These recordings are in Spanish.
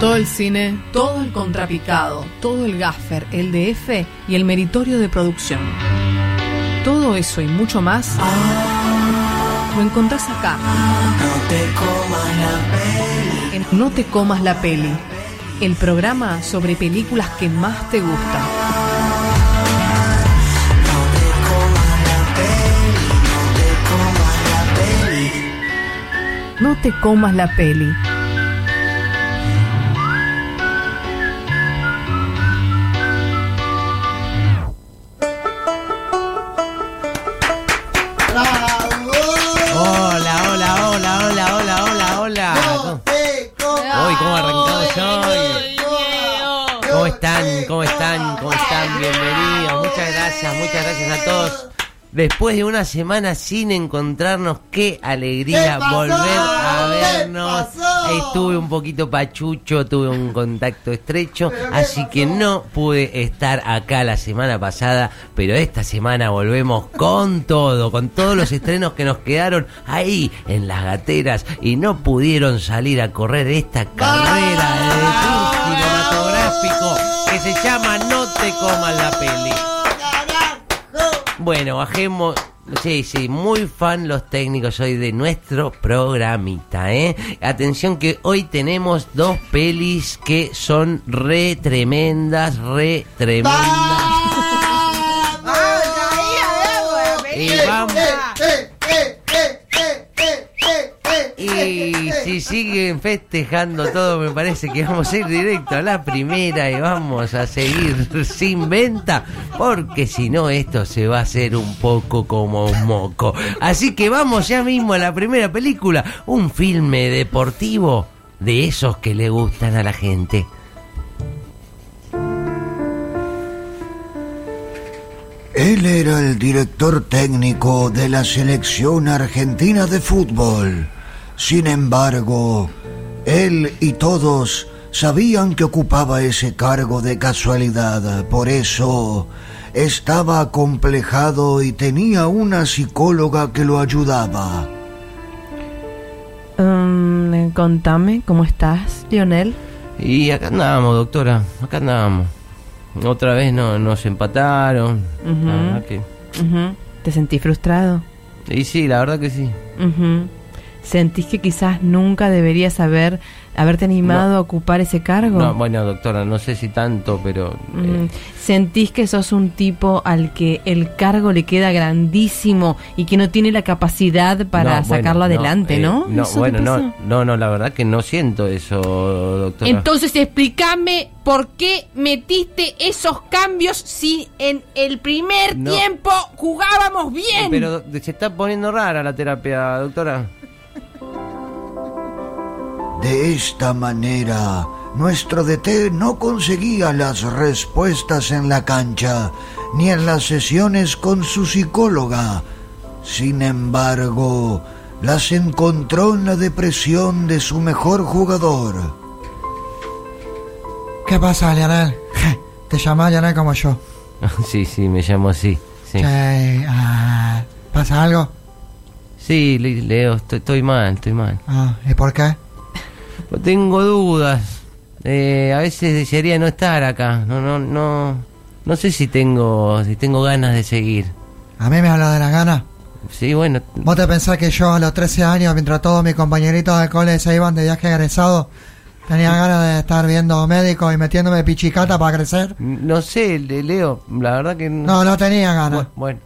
Todo el cine, todo el contrapicado, todo el gaffer, el DF y el meritorio de producción. Todo eso y mucho más lo encontrás acá. No te comas la peli. En No te comas la peli, el programa sobre películas que más te gustan. No te comas la peli. Están? Bienvenidos. Muchas gracias, muchas gracias a todos. Después de una semana sin encontrarnos, qué alegría volver a vernos. Estuve un poquito pachucho, tuve un contacto estrecho, ¿Pero qué así que no pude estar acá la semana pasada, pero esta semana volvemos con todo, con todos los estrenos que nos quedaron ahí en las gateras y no pudieron salir a correr esta carrera de cinematográfico que se llama No te la peli. Bueno, bajemos. Sí, sí, muy fan los técnicos hoy de nuestro programita, ¿eh? Atención que hoy tenemos dos pelis que son re tremendas, re tremendas. Si siguen festejando todo, me parece que vamos a ir directo a la primera y vamos a seguir sin venta, porque si no esto se va a hacer un poco como un moco. Así que vamos ya mismo a la primera película, un filme deportivo de esos que le gustan a la gente. Él era el director técnico de la selección argentina de fútbol. Sin embargo, él y todos sabían que ocupaba ese cargo de casualidad. Por eso estaba acomplejado y tenía una psicóloga que lo ayudaba. Um, contame, ¿cómo estás, Lionel? Y acá andábamos, doctora, acá andábamos. Otra vez no, nos empataron. La. ¿Te sentís frustrado? Y sí, la verdad que sí. ¿Sentís que quizás nunca deberías haber haberte animado No. a ocupar ese cargo? No, bueno, doctora, no sé si tanto, pero... Mm, eh, ¿Sentís que sos un tipo al que el cargo le queda grandísimo y que no tiene la capacidad para no, bueno, sacarlo adelante, eh, no? No, ¿Eso te bueno, no, no, no, la verdad que no siento eso, doctora. Entonces explícame por qué metiste esos cambios si en el primer No. tiempo jugábamos bien. Pero se está poniendo rara la terapia, doctora. De esta manera, nuestro DT no conseguía las respuestas en la cancha ni en las sesiones con su psicóloga. Sin embargo, las encontró en la depresión de su mejor jugador. ¿Qué pasa, Lionel? Te llamás Lionel como yo. sí, sí, me llamo así. Sí, Che, ah, ¿Pasa algo? sí Le- Leo, estoy, estoy mal, estoy mal. Ah, ¿Y por qué? Tengo dudas. Eh, a veces desearía no estar acá. No, no, no. No sé si tengo, si tengo ganas de seguir. A mí me habla de las ganas. Sí, bueno, ¿Vos te pensás que yo a los 13 años, mientras todos mis compañeritos de cole se iban de viaje egresado, tenía ganas de estar viendo médicos y metiéndome pichicata para crecer? no sé, Le- Leo, la verdad que No, no tenía ganas. Bu- Bueno,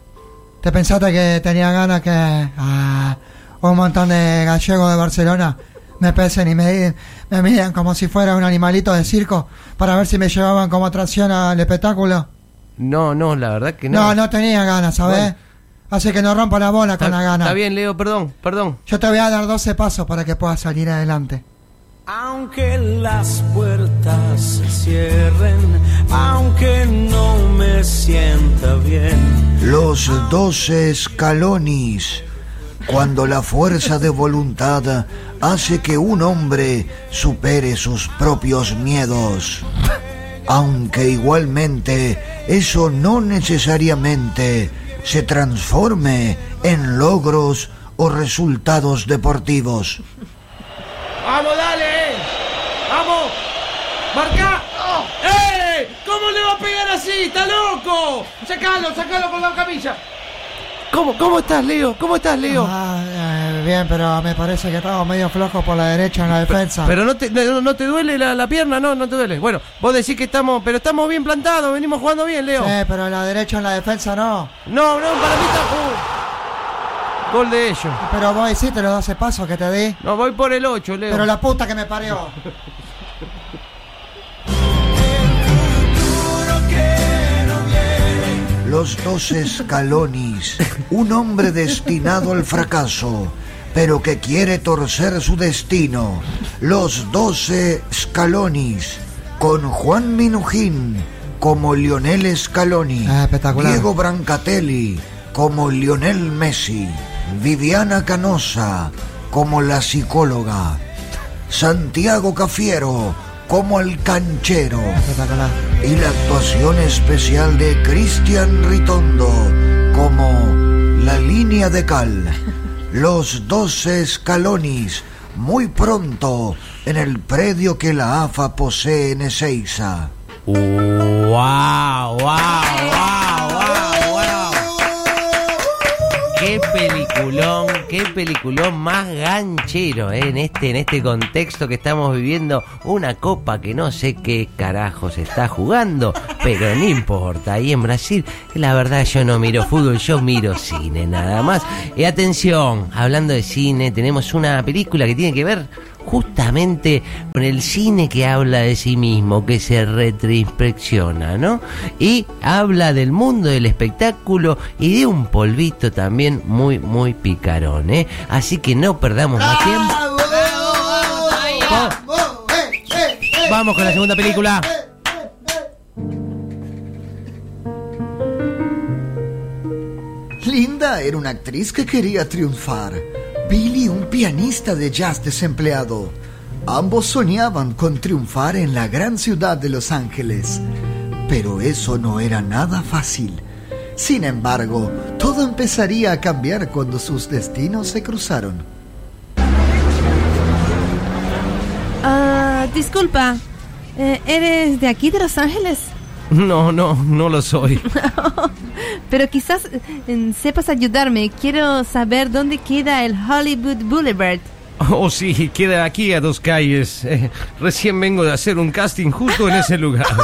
¿Te pensaste que tenía ganas que ah, un montón de gallegos de Barcelona me pesen y me, me midan como si fuera un animalito de circo para ver si me llevaban como atracción al espectáculo? no, no, la verdad que no. No, no tenía ganas, ¿sabes? Bueno. Así que no rompa la bola Está, con la gana. está bien, Leo, perdón, perdón. Yo te voy a dar 12 pasos para que puedas salir adelante. Aunque las puertas se cierren, aunque no me sienta bien. Los doce escalonis, cuando la fuerza de voluntad hace que un hombre supere sus propios miedos. Aunque igualmente eso no necesariamente se transforme en logros o resultados deportivos. ¡Vamos, dale! ¡Vamos! ¡Marca! ¡Eh! ¿Cómo le va a pegar así? ¡Está loco! ¡Sacalo, sacalo con la camilla! ¿Cómo, ¿Cómo estás, Leo? ¿Cómo estás, Leo? Ah, eh, bien, pero me parece que estamos medio flojos por la derecha en la defensa. Pero no te, no, no te duele la, la pierna, no, no te duele. Bueno, vos decís que estamos, pero estamos bien plantados, venimos jugando bien, Leo. Sí, pero en la derecha en la defensa no. No, no, para mí está. uh, gol de ellos. Pero vos hiciste los 12 pasos que te di. No, voy por el 8, Leo. Pero la puta que me parió. Los doce Scalonis, un hombre destinado al fracaso, pero que quiere torcer su destino. Los doce Scalonis, con Juan Minujín como Lionel Scaloni, Ah. Diego Brancatelli como Lionel Messi, Viviana Canosa como la psicóloga, Santiago Cafiero como el canchero y la actuación especial de Cristian Ritondo como la línea de cal. Los 12 escalonis, muy pronto en el predio que la AFA posee en Ezeiza. ¡Wow! ¡Wow! ¡Wow! ¡Wow! ¡Wow! ¡Qué peliculón! ¡Qué peliculón más ganchero eh, en este en este contexto que estamos viviendo! Una copa que no sé qué carajos está jugando, pero no importa. Ahí en Brasil, la verdad yo no miro fútbol, yo miro cine nada más. Y atención, hablando de cine, tenemos una película que tiene que ver justamente con el cine que habla de sí mismo, que se retroinspecciona, ¿no? Y habla del mundo del espectáculo y de un polvito también muy, muy picarón, ¿eh? Así que no perdamos más tiempo. Vamos con la segunda película. Linda era una actriz que quería triunfar. Billy un pianista de jazz desempleado. Ambos soñaban con triunfar en la gran ciudad de Los Ángeles. Pero eso no era nada fácil. Sin embargo, todo empezaría a cambiar cuando sus destinos se cruzaron. Ah, disculpa. Eh, ¿Eres de aquí, de Los Ángeles? No, no, no lo soy. Pero quizás eh, sepas ayudarme. Quiero saber dónde queda el Hollywood Boulevard. Oh, sí, queda aquí a dos calles. Eh, recién vengo de hacer un casting justo en ese lugar.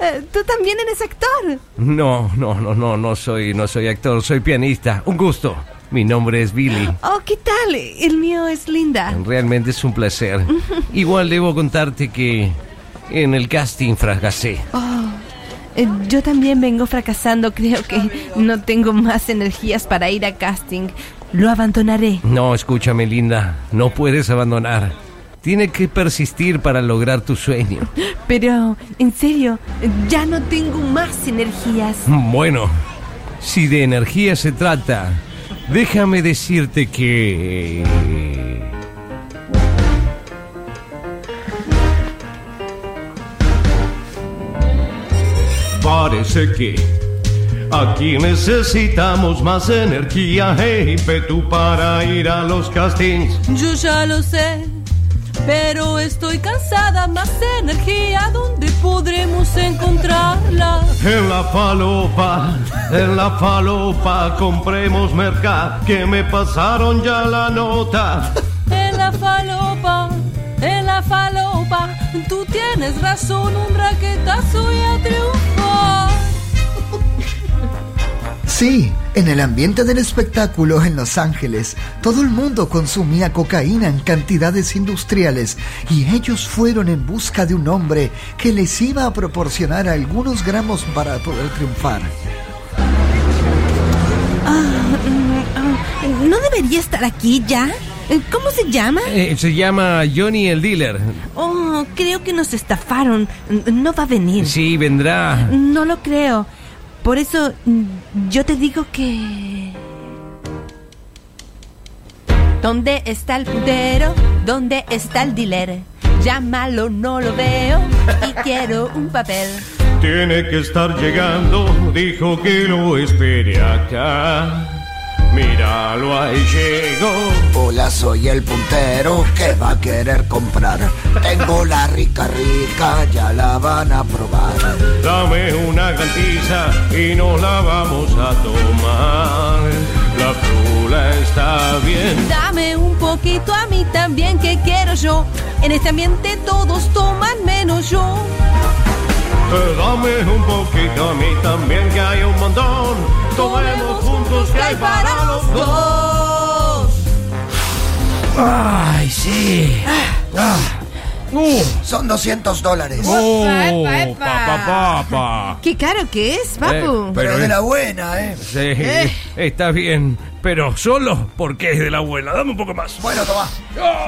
Eh, ¿Tú también eres actor? No, no, no, no, no soy, no soy actor, soy pianista. Un gusto. Mi nombre es Billy. Oh, ¿qué tal? El mío es Linda. Realmente es un placer. Igual debo contarte que en el casting fracasé. Eh, yo también vengo fracasando. Creo que no tengo más energías para ir a casting. Lo abandonaré. No, escúchame, linda. No puedes abandonar. Tiene que persistir para lograr tu sueño. Pero, en serio, ya no tengo más energías. Bueno, si de energía se trata, déjame decirte que... Parece que aquí necesitamos más energía e ímpetu para ir a los castings. Yo ya lo sé, pero estoy cansada. Más energía, ¿dónde podremos encontrarla? En la falopa, en la falopa, compremos mercad, que me pasaron ya la nota. En la falopa, en la falopa. Tú tienes razón, un raquetazo y a triunfar. Sí, en el ambiente del espectáculo en Los Ángeles, todo el mundo consumía cocaína en cantidades industriales y ellos fueron en busca de un hombre que les iba a proporcionar algunos gramos para poder triunfar. ¿No debería estar aquí ya? Eh, ¿Cómo se llama? Eh, se llama Johnny el Dealer. Oh, creo que nos estafaron. No va a venir. Sí, vendrá. No lo creo. Por eso mm, yo te digo que... ¿Dónde está el putero? ¿Dónde está el dealer? Llámalo, no lo veo y quiero un papel. Tiene que estar llegando, dijo que lo espere acá. Míralo ahí llegó. Hola, soy el puntero que va a querer comprar. Tengo la rica rica, ya la van a probar. Dame una cantiza y nos la vamos a tomar. La frula está bien. Dame un poquito a mí también que quiero yo. En este ambiente todos toman menos yo. Dame un poquito a mí también que hay un montón. Tomemos juntos que hay para los dos. Ay, sí. Son 200 dólares. Oh, epa, epa. papá, papá. Qué caro que es, papu. Eh, Pero de la buena, ¿eh? Sí, está bien, pero solo porque es de la buena. Dame un poco más. Bueno, toma.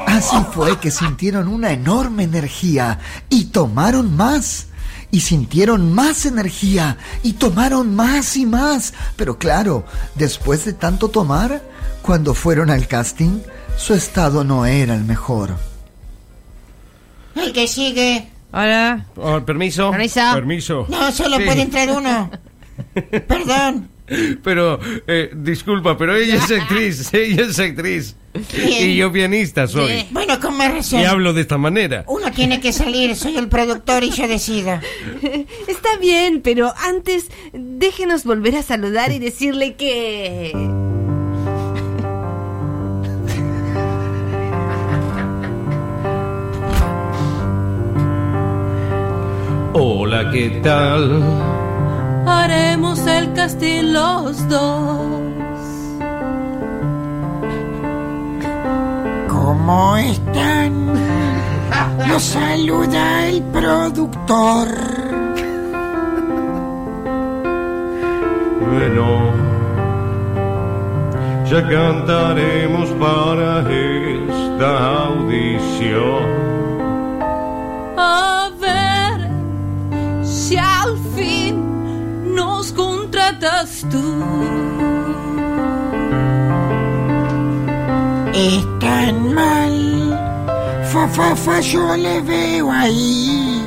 Así fue que sintieron una enorme energía y tomaron más. Y sintieron más energía y tomaron más y más. Pero claro, después de tanto tomar, cuando fueron al casting, su estado no era el mejor. El que sigue. Hola. Oh, permiso. Permiso. Permiso. No, solo Sí. puede entrar uno. Perdón. Pero, eh, disculpa, pero ella es actriz, ella es actriz. Bien. Y yo pianista soy. Bueno, con más razón. Y hablo de esta manera. Uno tiene que salir, soy el productor y yo decido. Está bien, pero antes déjenos volver a saludar y decirle que... Hola, ¿qué tal? Haremos el casting los dos. ¿Cómo están? Los saluda el productor. Bueno, ya cantaremos para esta audición. Tú. Están mal. Fa, fa, fa, yo le veo ahí.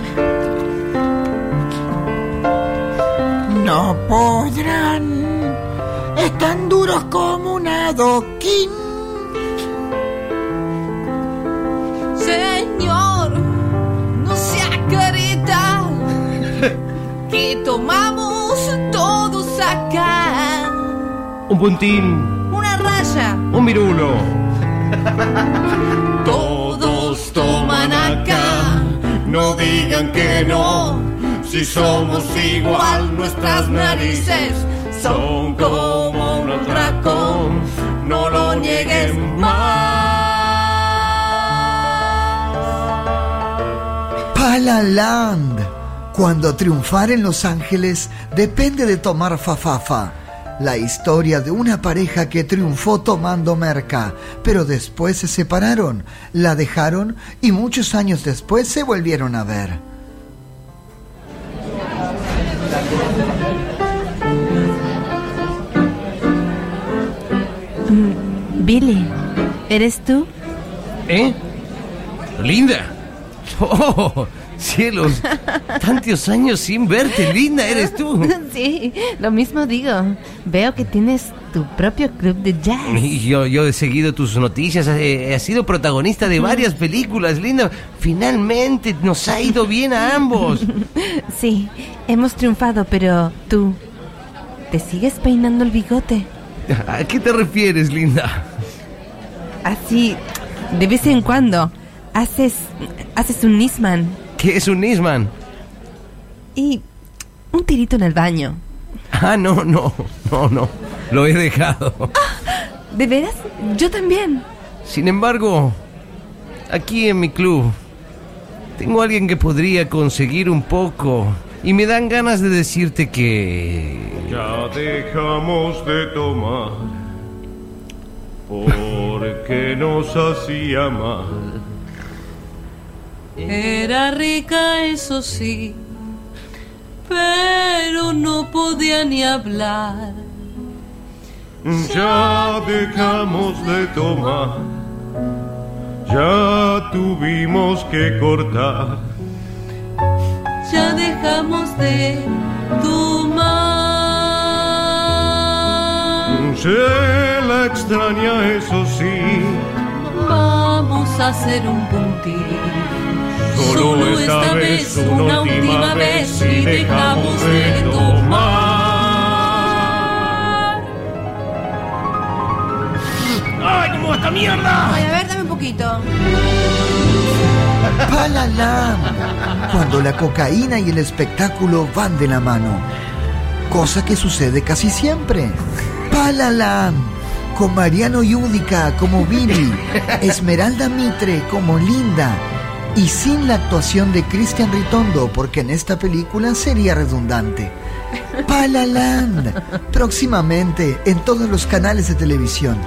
No podrán. Están duros como un adoquín. Señor, no sea careta, que tomamos Un puntín, Una raya. un virulo. Todos toman acá. No digan que no, si somos igual, nuestras narices son como un atracón. No lo nieguen más. Palaland. Cuando triunfar en Los Ángeles depende de tomar fafafa. La historia de una pareja que triunfó tomando merca, pero después se separaron, la dejaron y muchos años después se volvieron a ver. Billy, ¿eres tú? ¿Eh? Linda. Oh, cielos. Tantos años sin verte, Linda, eres tú. Sí, lo mismo digo. Veo que tienes tu propio club de jazz. Y Yo, yo he seguido tus noticias, he, he sido protagonista de varias películas, Linda. Finalmente nos ha ido bien a ambos. Sí, hemos triunfado, pero tú, ¿te sigues peinando el bigote? ¿A qué te refieres, Linda? Así, de vez en cuando, haces, haces un Nisman ¿Qué es un Nisman? y un tirito en el baño. Ah, no, no, no, no. Lo he dejado. ¿De veras? Yo también. Sin embargo, aquí en mi club, tengo a alguien que podría conseguir un poco. Y me dan ganas de decirte que... Ya dejamos de tomar porque nos hacía mal. Era rica, eso sí, pero no podía ni hablar. Ya dejamos de tomar, ya tuvimos que cortar. Ya dejamos de tomar. Se la extraña, eso sí. Vamos a hacer un puntín. Solo esta vez, una última vez y dejamos de tomar. ¡Ay, cómo va esta mierda! Ay, a ver, dame un poquito. Palalam, cuando la cocaína y el espectáculo van de la mano. Cosa que sucede casi siempre. Palalam, con Mariano Yudica como Billy, Esmeralda Mitre como Linda, y sin la actuación de Cristian Ritondo, porque en esta película sería redundante. Palaland, próximamente en todos los canales de televisión.